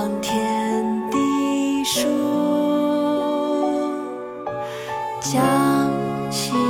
望天地书，将心。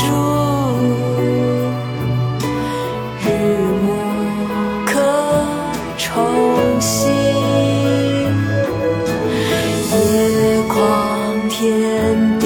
烟烛，日暮客愁新。野旷天